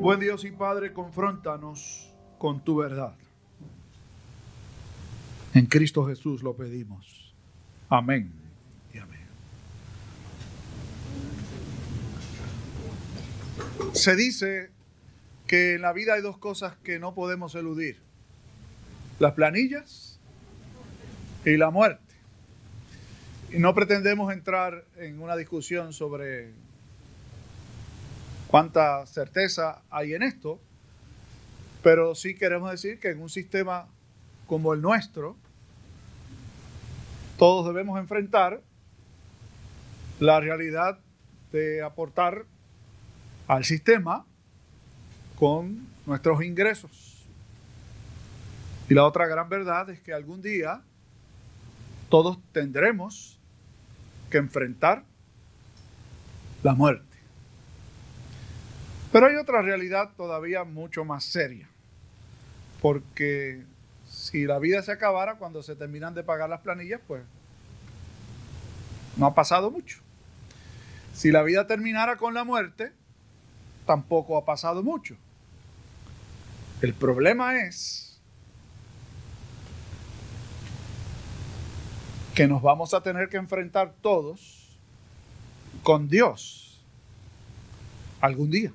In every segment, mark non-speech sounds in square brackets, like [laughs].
Buen Dios y Padre, confróntanos con tu verdad. En Cristo Jesús lo pedimos. Amén y amén. Se dice que en la vida hay dos cosas que no podemos eludir. Las planillas y la muerte. Y no pretendemos entrar en una discusión sobre cuánta certeza hay en esto, pero sí queremos decir que en un sistema como el nuestro, todos debemos enfrentar la realidad de aportar al sistema con nuestros ingresos. Y la otra gran verdad es que algún día todos tendremos que enfrentar la muerte. Pero hay otra realidad todavía mucho más seria, porque si la vida se acabara cuando se terminan de pagar las planillas, pues no ha pasado mucho. Si la vida terminara con la muerte, tampoco ha pasado mucho. El problema es que nos vamos a tener que enfrentar todos con Dios algún día.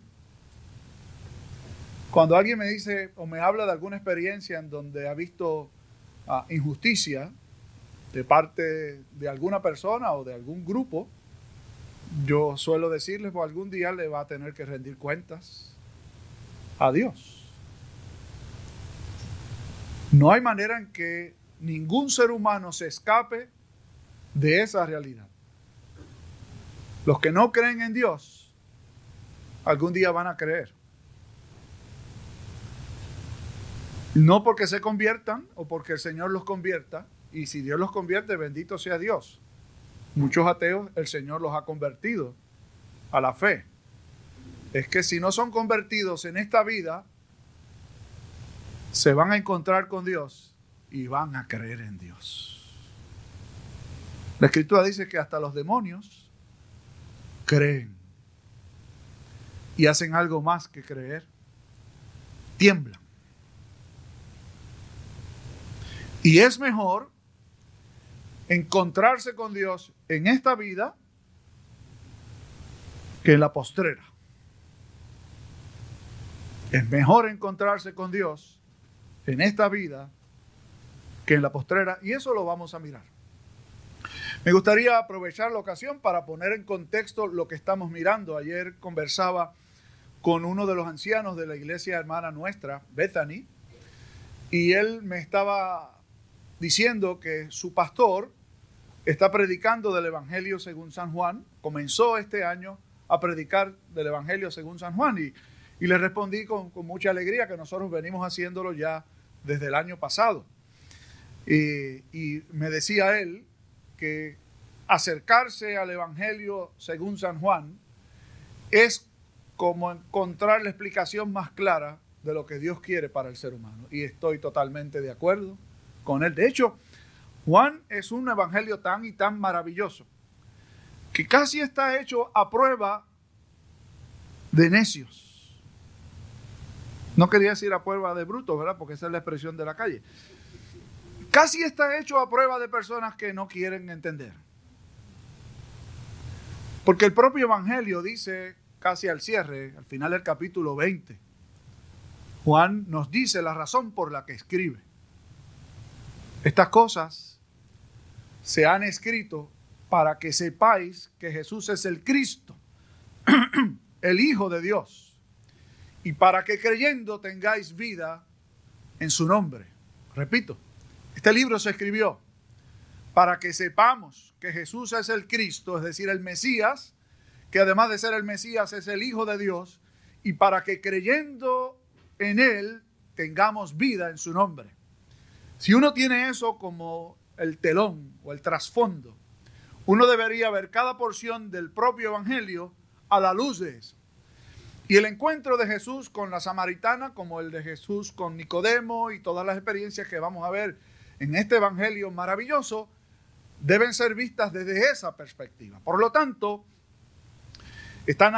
Cuando alguien me dice o me habla de alguna experiencia en donde ha visto ah, injusticia de parte de alguna persona o de algún grupo, yo suelo decirles, pues algún día le va a tener que rendir cuentas a Dios. No hay manera en que ningún ser humano se escape de esa realidad. Los que no creen en Dios, algún día van a creer. No porque se conviertan o porque el Señor los convierta, y si Dios los convierte, bendito sea Dios. Muchos ateos el Señor los ha convertido a la fe. Es que si no son convertidos en esta vida, se van a encontrar con Dios y van a creer en Dios. La escritura dice que hasta los demonios creen y hacen algo más que creer. Tiemblan. Y es mejor encontrarse con Dios en esta vida que en la postrera. Es mejor encontrarse con Dios en esta vida que en la postrera y eso lo vamos a mirar. Me gustaría aprovechar la ocasión para poner en contexto lo que estamos mirando. Ayer conversaba con uno de los ancianos de la iglesia hermana nuestra, Bethany, y él me estaba diciendo que su pastor está predicando del Evangelio según San Juan, comenzó este año a predicar del Evangelio según San Juan y, le respondí con, con, mucha alegría que nosotros venimos haciéndolo ya desde el año pasado. Y, y me decía él que acercarse al Evangelio según San Juan es como encontrar la explicación más clara de lo que Dios quiere para el ser humano. Y estoy totalmente de acuerdo con él. De hecho, Juan es un evangelio tan y tan maravilloso que casi está hecho a prueba de necios. No quería decir a prueba de brutos, ¿verdad? Porque esa es la expresión de la calle. Casi está hecho a prueba de personas que no quieren entender. Porque el propio Evangelio dice casi al cierre, al final del capítulo 20, Juan nos dice la razón por la que escribe. Estas cosas se han escrito para que sepáis que Jesús es el Cristo, [clears throat] el Hijo de Dios, y para que creyendo tengáis vida en su nombre. Repito, este libro se escribió para que sepamos que Jesús es el Cristo, es decir, el Mesías, que además de ser el Mesías es el Hijo de Dios, y para que creyendo en Él tengamos vida en su nombre. Si uno tiene eso como el telón o el trasfondo, uno debería ver cada porción del propio Evangelio a la luz de eso. Y el encuentro de Jesús con la samaritana, como el de Jesús con Nicodemo y todas las experiencias que vamos a ver en este Evangelio maravilloso, deben ser vistas desde esa perspectiva. Por lo tanto, Esta,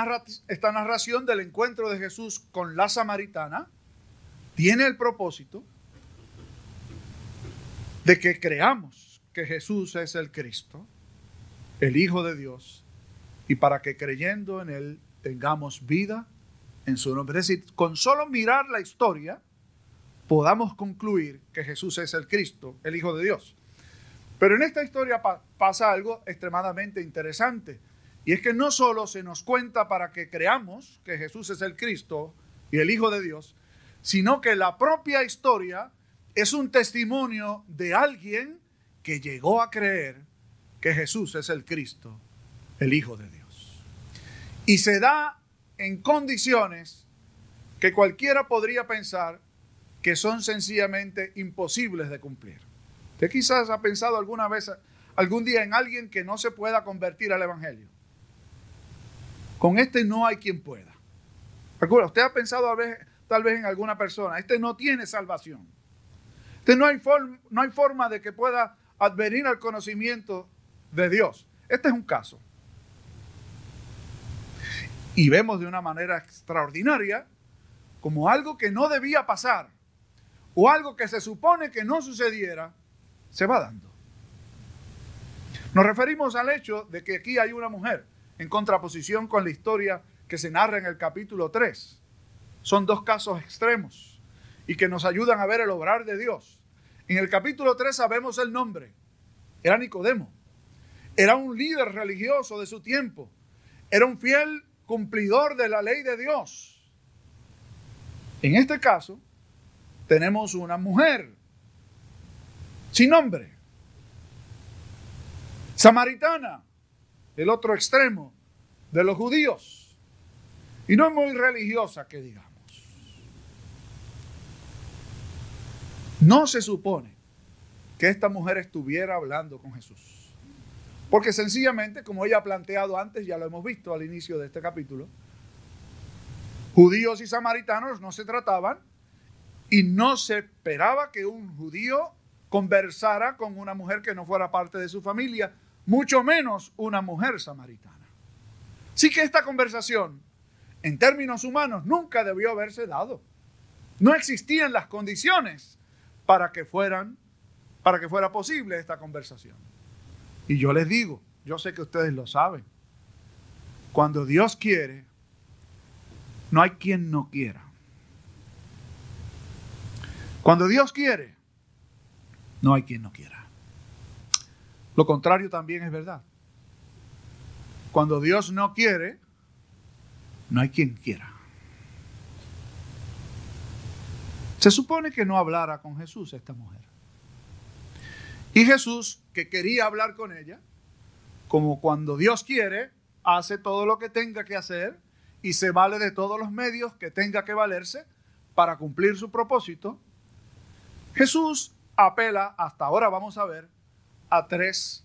esta narración del encuentro de Jesús con la samaritana tiene el propósito de que creamos que Jesús es el Cristo, el Hijo de Dios, y para que creyendo en Él tengamos vida en su nombre. Es decir, con solo mirar la historia, podamos concluir que Jesús es el Cristo, el Hijo de Dios. Pero en esta historia pasa algo extremadamente interesante. Y es que no solo se nos cuenta para que creamos que Jesús es el Cristo y el Hijo de Dios, sino que la propia historia es un testimonio de alguien que llegó a creer que Jesús es el Cristo, el Hijo de Dios. Y se da en condiciones que cualquiera podría pensar que son sencillamente imposibles de cumplir. Usted quizás ha pensado alguna vez, algún día en alguien que no se pueda convertir al Evangelio. Con este no hay quien pueda. Recuerda, usted ha pensado tal vez en alguna persona, este no tiene salvación. Este no hay, no hay forma de que pueda advenir al conocimiento de Dios. Este es un caso. Y vemos de una manera extraordinaria como algo que no debía pasar o algo que se supone que no sucediera, se va dando. Nos referimos al hecho de que aquí hay una mujer en contraposición con la historia que se narra en el capítulo 3. Son dos casos extremos y que nos ayudan a ver el obrar de Dios. En el capítulo 3 sabemos el nombre. Era Nicodemo. Era un líder religioso de su tiempo. Era un fiel cumplidor de la ley de Dios. En este caso, tenemos una mujer sin nombre, samaritana, el otro extremo de los judíos. Y no es muy religiosa que digamos. No se supone que esta mujer estuviera hablando con Jesús. Porque sencillamente, como ella ha planteado antes, ya lo hemos visto al inicio de este capítulo, judíos y samaritanos no se trataban y no se esperaba que un judío conversara con una mujer que no fuera parte de su familia, mucho menos una mujer samaritana. Sí que esta conversación, en términos humanos, nunca debió haberse dado. No existían las condiciones para que fueran, para que fuera posible esta conversación. Y yo les digo, yo sé que ustedes lo saben, cuando Dios quiere, no hay quien no quiera. Cuando Dios quiere, no hay quien no quiera. Lo contrario también es verdad. Cuando Dios no quiere, no hay quien quiera. Se supone que no hablara con Jesús esta mujer. Y Jesús, que quería hablar con ella, como cuando Dios quiere, hace todo lo que tenga que hacer y se vale de todos los medios que tenga que valerse para cumplir su propósito. Jesús apela, hasta ahora vamos a ver, a tres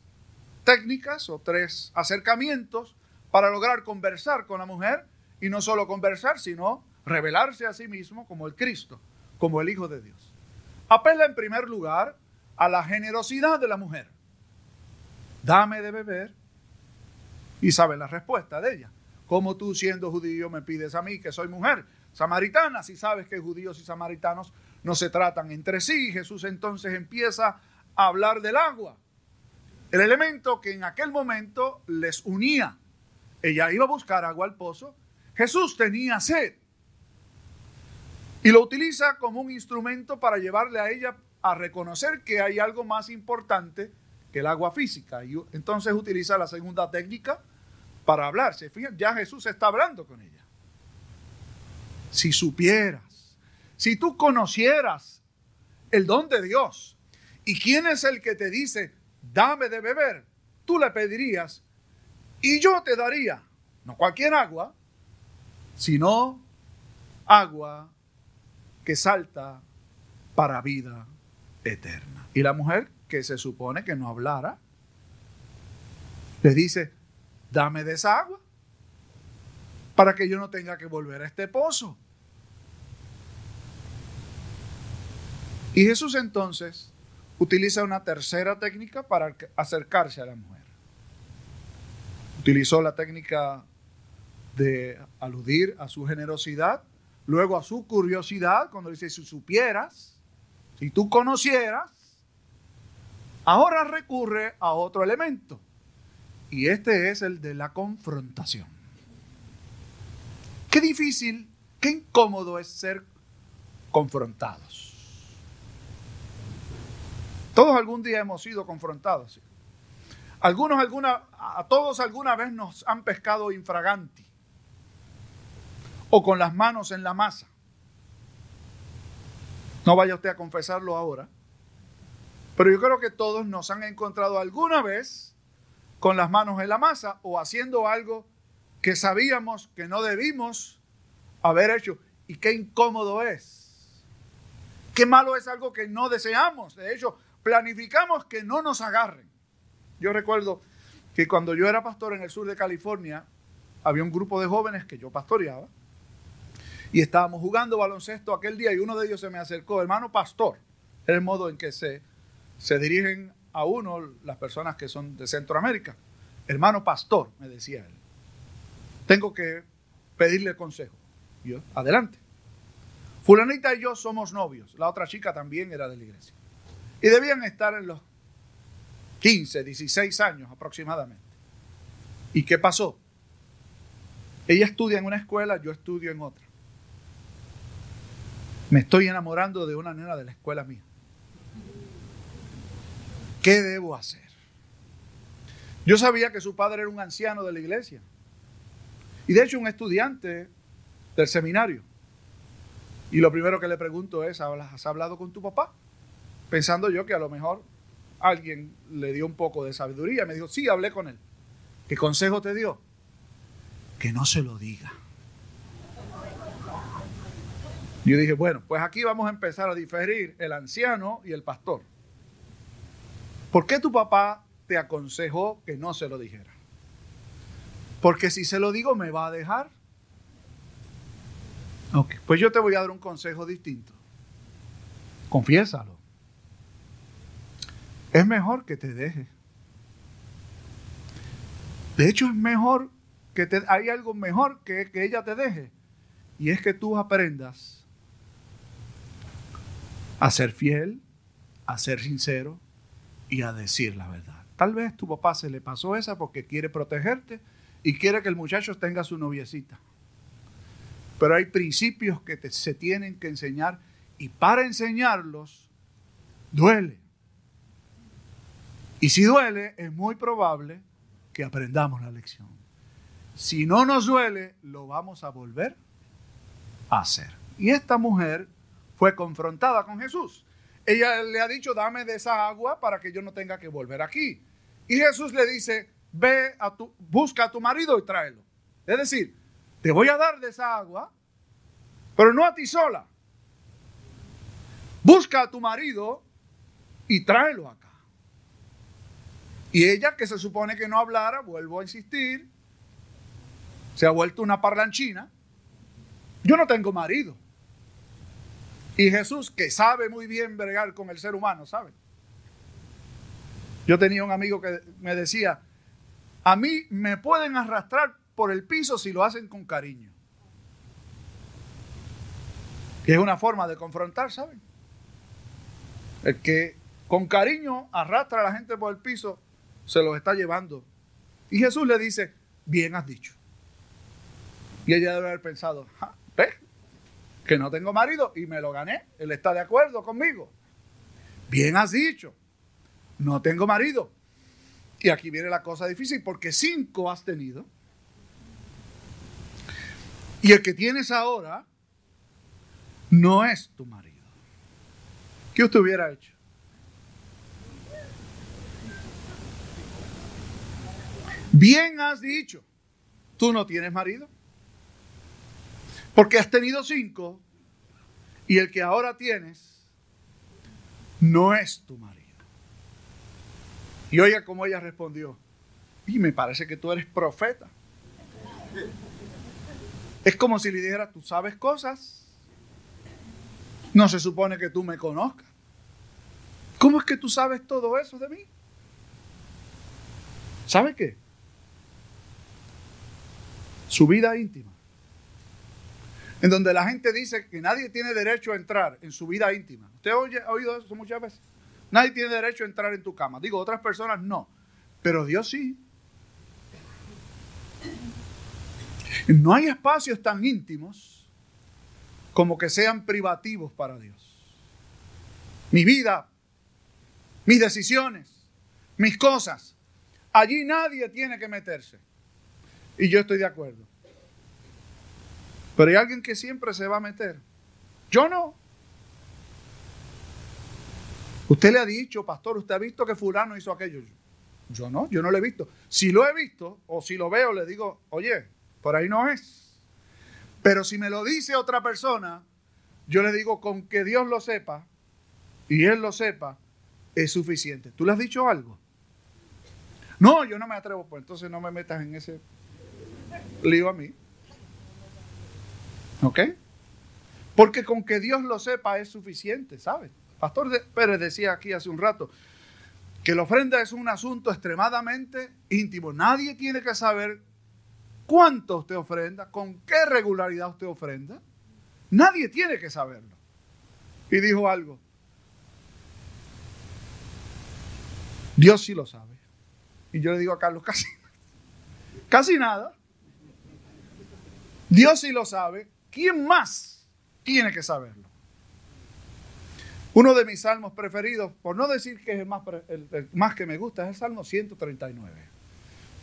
técnicas o tres acercamientos para lograr conversar con la mujer y no solo conversar, sino revelarse a sí mismo como el Cristo, como el Hijo de Dios. Apela en primer lugar a la generosidad de la mujer. Dame de beber y sabe la respuesta de ella. ¿Cómo tú siendo judío me pides a mí que soy mujer samaritana si sabes que judíos y samaritanos no se tratan entre sí? Jesús entonces empieza a hablar del agua el elemento que en aquel momento les unía. Ella iba a buscar agua al pozo. Jesús tenía sed. Y lo utiliza como un instrumento para llevarle a ella a reconocer que hay algo más importante que el agua física. Y entonces utiliza la segunda técnica para hablarse. Fíjense, ya Jesús está hablando con ella. Si supieras, si tú conocieras el don de Dios y quién es el que te dice, dame de beber, tú le pedirías y yo te daría, no cualquier agua, sino agua que salta para vida eterna. Y la mujer, que se supone que no hablara, le dice, dame de esa agua para que yo no tenga que volver a este pozo. Y Jesús entonces utiliza una tercera técnica para acercarse a la mujer. Utilizó la técnica de aludir a su generosidad, luego a su curiosidad, cuando dice, si supieras, si tú conocieras, ahora recurre a otro elemento. Y este es el de la confrontación. Qué difícil, qué incómodo es ser confrontados. Todos algún día hemos sido confrontados. Algunos, alguna, a todos alguna vez nos han pescado infraganti o con las manos en la masa. No vaya usted a confesarlo ahora. Pero yo creo que todos nos han encontrado alguna vez con las manos en la masa o haciendo algo que sabíamos que no debimos haber hecho. Y qué incómodo es. Qué malo es algo que no deseamos. De hecho, planificamos que no nos agarren. Yo recuerdo que cuando yo era pastor en el sur de California, había un grupo de jóvenes que yo pastoreaba y estábamos jugando baloncesto aquel día y uno de ellos se me acercó, hermano pastor, es el modo en que se, se dirigen a uno las personas que son de Centroamérica. Hermano pastor, me decía él, tengo que pedirle consejo. Yo, adelante. Fulanita y yo somos novios, la otra chica también era de la iglesia. Y debían estar en los 15, 16 años aproximadamente. ¿Y qué pasó? Ella estudia en una escuela, yo estudio en otra. Me estoy enamorando de una nena de la escuela mía. ¿Qué debo hacer? Yo sabía que su padre era un anciano de la iglesia. Y de hecho un estudiante del seminario. Y lo primero que le pregunto es, ¿has hablado con tu papá? Pensando yo que a lo mejor alguien le dio un poco de sabiduría. Me dijo, sí, hablé con él. ¿Qué consejo te dio? Que no se lo diga. Yo dije, bueno, pues aquí vamos a empezar a diferir el anciano y el pastor. ¿Por qué tu papá te aconsejó que no se lo dijera? Porque si se lo digo me va a dejar. Ok, pues yo te voy a dar un consejo distinto. Confiésalo. Es mejor que te deje. De hecho, es mejor que te, hay algo mejor que que ella te deje. Y es que tú aprendas a ser fiel, a ser sincero y a decir la verdad. Tal vez tu papá se le pasó esa porque quiere protegerte y quiere que el muchacho tenga su noviecita. Pero hay principios que se tienen que enseñar y para enseñarlos duele. Y si duele, es muy probable que aprendamos la lección. Si no nos duele, lo vamos a volver a hacer. Y esta mujer fue confrontada con Jesús. Ella le ha dicho, dame de esa agua para que yo no tenga que volver aquí. Y Jesús le dice, ve a tu, busca a tu marido y tráelo. Es decir, te voy a dar de esa agua, pero no a ti sola. Busca a tu marido y tráelo acá. Y ella, que se supone que no hablara, vuelvo a insistir, se ha vuelto una parlanchina. Yo no tengo marido. Y Jesús, que sabe muy bien bregar con el ser humano, ¿sabe? Yo tenía un amigo que me decía, a mí me pueden arrastrar por el piso si lo hacen con cariño. Que es una forma de confrontar, ¿saben? El que con cariño arrastra a la gente por el piso, se los está llevando. Y Jesús le dice, bien has dicho. Y ella debe haber pensado, ¿ves? Que no tengo marido y me lo gané. Él está de acuerdo conmigo. Bien has dicho, no tengo marido. Y aquí viene la cosa difícil porque cinco has tenido. Y el que tienes ahora no es tu marido. ¿Qué usted hubiera hecho? Bien has dicho, tú no tienes marido. Porque has tenido cinco y el que ahora tienes no es tu marido. Y oiga cómo ella respondió. Y me parece que tú eres profeta. Es como si le dijera, tú sabes cosas. No se supone que tú me conozcas. ¿Cómo es que tú sabes todo eso de mí? ¿Sabe qué? Su vida íntima. En donde la gente dice que nadie tiene derecho a entrar en su vida íntima. ¿Usted ha oído eso muchas veces? Nadie tiene derecho a entrar en tu cama. Digo, otras personas no. Pero Dios sí. No hay espacios tan íntimos como que sean privativos para Dios. Mi vida, mis decisiones, mis cosas. Allí nadie tiene que meterse. Y yo estoy de acuerdo. Pero hay alguien que siempre se va a meter. Yo no. Usted le ha dicho, pastor, usted ha visto que fulano hizo aquello. Yo no, yo no lo he visto. Si lo he visto o si lo veo, le digo, oye, por ahí no es. Pero si me lo dice otra persona, yo le digo, con que Dios lo sepa y Él lo sepa, es suficiente. ¿Tú le has dicho algo? No, yo no me atrevo, pues entonces no me metas en ese lío a mí. ¿Ok? Porque con que Dios lo sepa es suficiente, ¿sabes? Pastor Pérez decía aquí hace un rato que la ofrenda es un asunto extremadamente íntimo. Nadie tiene que saber cuánto usted ofrenda, con qué regularidad usted ofrenda. Nadie tiene que saberlo. Y dijo algo. Dios sí lo sabe. Y yo le digo a Carlos, [laughs] casi, casi nada. Dios sí lo sabe. ¿Quién más tiene que saberlo? Uno de mis salmos preferidos, por no decir que es el más, que me gusta, es el Salmo 139.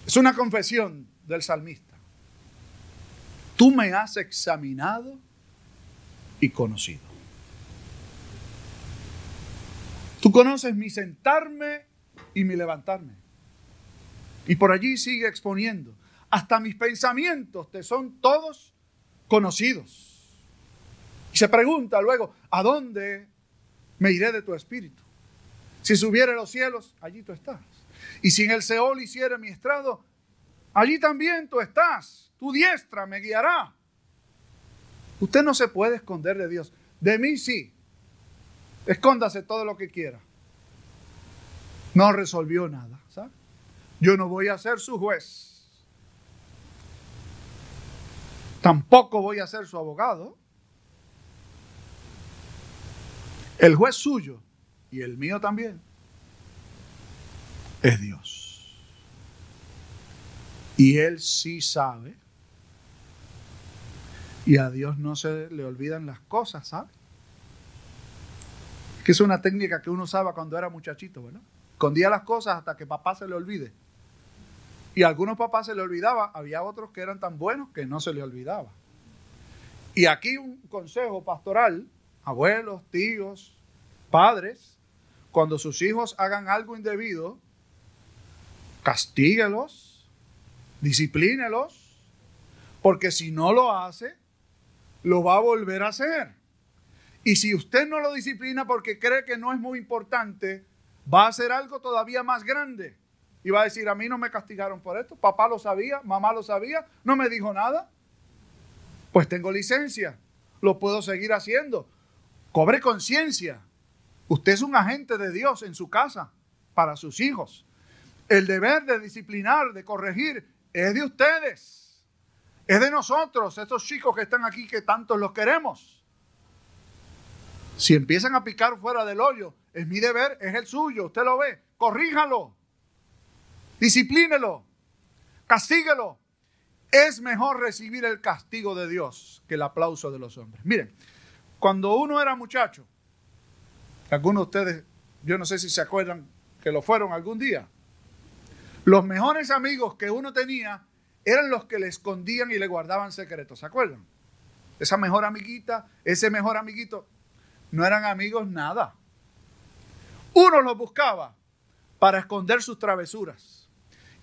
Es una confesión del salmista. Tú me has examinado y conocido. Tú conoces mi sentarme y mi levantarme. Y por allí sigue exponiendo. Hasta mis pensamientos te son todos conocidos. Y se pregunta luego, ¿a dónde me iré de tu espíritu? Si subiere los cielos, allí tú estás. Y si en el Seol hiciere mi estrado, allí también tú estás tu diestra me guiará. Usted no se puede esconder de Dios. De mí sí. Escóndase todo lo que quiera. No resolvió nada. Yo no voy a ser su juez. Tampoco voy a ser su abogado. El juez suyo y el mío también es Dios. Y Él sí sabe y a Dios no se le olvidan las cosas, ¿sabe? Que es una técnica que uno usaba cuando era muchachito, ¿verdad? Escondía las cosas hasta que papá se le olvide. Y a algunos papás se le olvidaba, había otros que eran tan buenos que no se le olvidaba. Y aquí un consejo pastoral, abuelos, tíos, padres, cuando sus hijos hagan algo indebido, castíguelos, disciplínelos, porque si no lo hace, lo va a volver a hacer. Y si usted no lo disciplina porque cree que no es muy importante, va a hacer algo todavía más grande. Y va a decir, a mí no me castigaron por esto, papá lo sabía, mamá lo sabía, no me dijo nada. Pues tengo licencia, lo puedo seguir haciendo. Cobre conciencia. Usted es un agente de Dios en su casa para sus hijos. El deber de disciplinar, de corregir, es de ustedes. Es de nosotros, estos chicos que están aquí, que tantos los queremos. Si empiezan a picar fuera del hoyo, es mi deber, es el suyo, usted lo ve, corríjalo, disciplínelo, castíguelo. Es mejor recibir el castigo de Dios que el aplauso de los hombres. Miren, cuando uno era muchacho, algunos de ustedes, yo no sé si se acuerdan que lo fueron algún día, los mejores amigos que uno tenía eran los que le escondían y le guardaban secretos, ¿se acuerdan? Esa mejor amiguita, ese mejor amiguito, no eran amigos nada. Uno los buscaba para esconder sus travesuras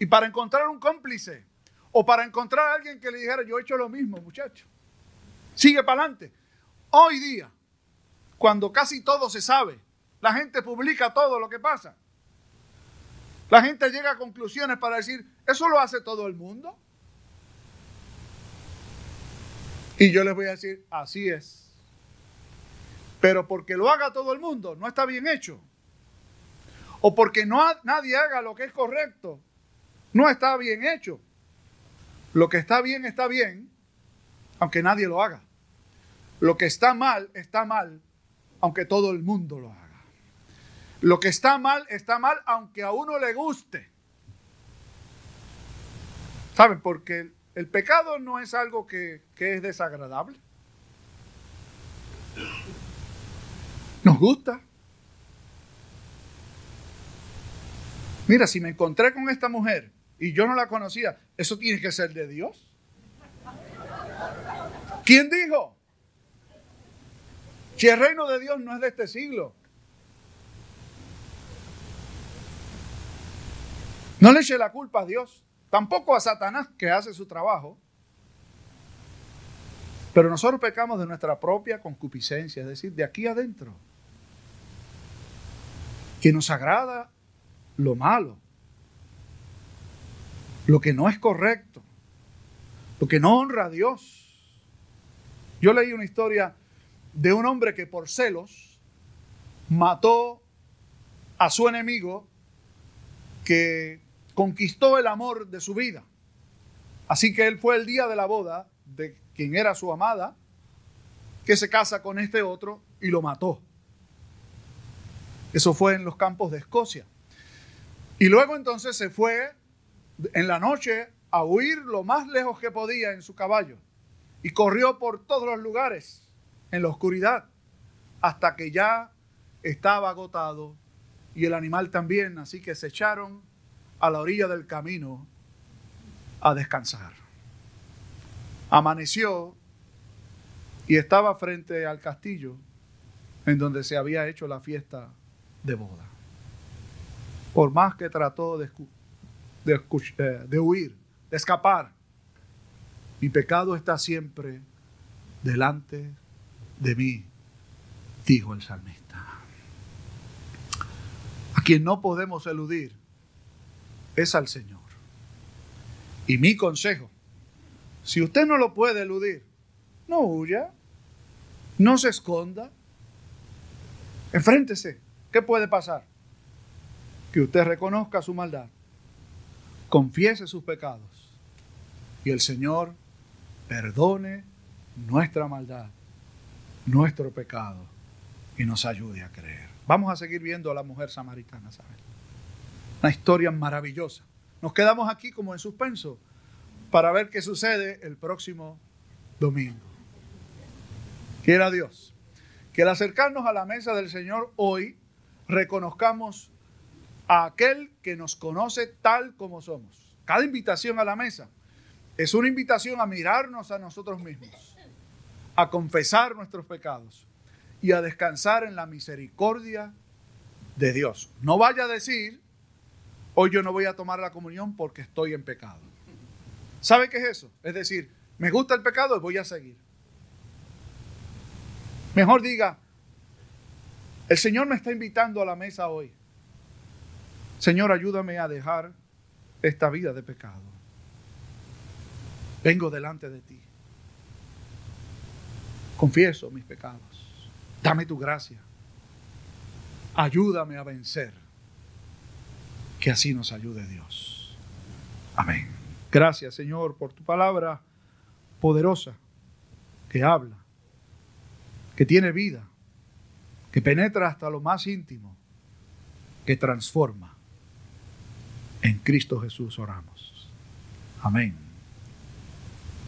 y para encontrar un cómplice o para encontrar a alguien que le dijera, yo he hecho lo mismo, muchacho. Sigue para adelante. Hoy día, cuando casi todo se sabe, la gente publica todo lo que pasa. La gente llega a conclusiones para decir, eso lo hace todo el mundo. Y yo les voy a decir, así es. Pero porque lo haga todo el mundo, no está bien hecho. O porque no nadie haga lo que es correcto, no está bien hecho. Lo que está bien está bien, aunque nadie lo haga. Lo que está mal está mal, aunque todo el mundo lo haga. Lo que está mal está mal, aunque a uno le guste. ¿Saben? Porque el pecado no es algo que, que es desagradable. Nos gusta. Mira, si me encontré con esta mujer y yo no la conocía, eso tiene que ser de Dios. ¿Quién dijo? Si el reino de Dios no es de este siglo. No le eche la culpa a Dios, tampoco a Satanás que hace su trabajo. Pero nosotros pecamos de nuestra propia concupiscencia, es decir, de aquí adentro. Que nos agrada lo malo, lo que no es correcto, lo que no honra a Dios. Yo leí una historia de un hombre que por celos mató a su enemigo que conquistó el amor de su vida. Así que él fue el día de la boda de quien era su amada, que se casa con este otro y lo mató. Eso fue en los campos de Escocia. Y luego entonces se fue en la noche a huir lo más lejos que podía en su caballo y corrió por todos los lugares en la oscuridad hasta que ya estaba agotado y el animal también, así que se echaron a la orilla del camino a descansar. Amaneció y estaba frente al castillo en donde se había hecho la fiesta de boda. Por más que trató de, eh, de, huir, de escapar, mi pecado está siempre delante de mí, dijo el salmista. A quien no podemos eludir es al Señor. Y mi consejo, si usted no lo puede eludir, no huya, no se esconda, enfréntese. ¿Qué puede pasar? Que usted reconozca su maldad, confiese sus pecados y el Señor perdone nuestra maldad, nuestro pecado y nos ayude a creer. Vamos a seguir viendo a la mujer samaritana, ¿saben? Una historia maravillosa. Nos quedamos aquí como en suspenso para ver qué sucede el próximo domingo. Quiera Dios que al acercarnos a la mesa del Señor hoy reconozcamos a aquel que nos conoce tal como somos. Cada invitación a la mesa es una invitación a mirarnos a nosotros mismos, a confesar nuestros pecados y a descansar en la misericordia de Dios. No vaya a decir, hoy yo no voy a tomar la comunión porque estoy en pecado. ¿Sabe qué es eso? Es decir, me gusta el pecado y voy a seguir. Mejor diga, el Señor me está invitando a la mesa hoy. Señor, ayúdame a dejar esta vida de pecado. Vengo delante de ti. Confieso mis pecados. Dame tu gracia. Ayúdame a vencer que así nos ayude Dios. Amén. Gracias Señor por tu palabra poderosa que habla, que tiene vida, que penetra hasta lo más íntimo, que transforma. En Cristo Jesús oramos. Amén.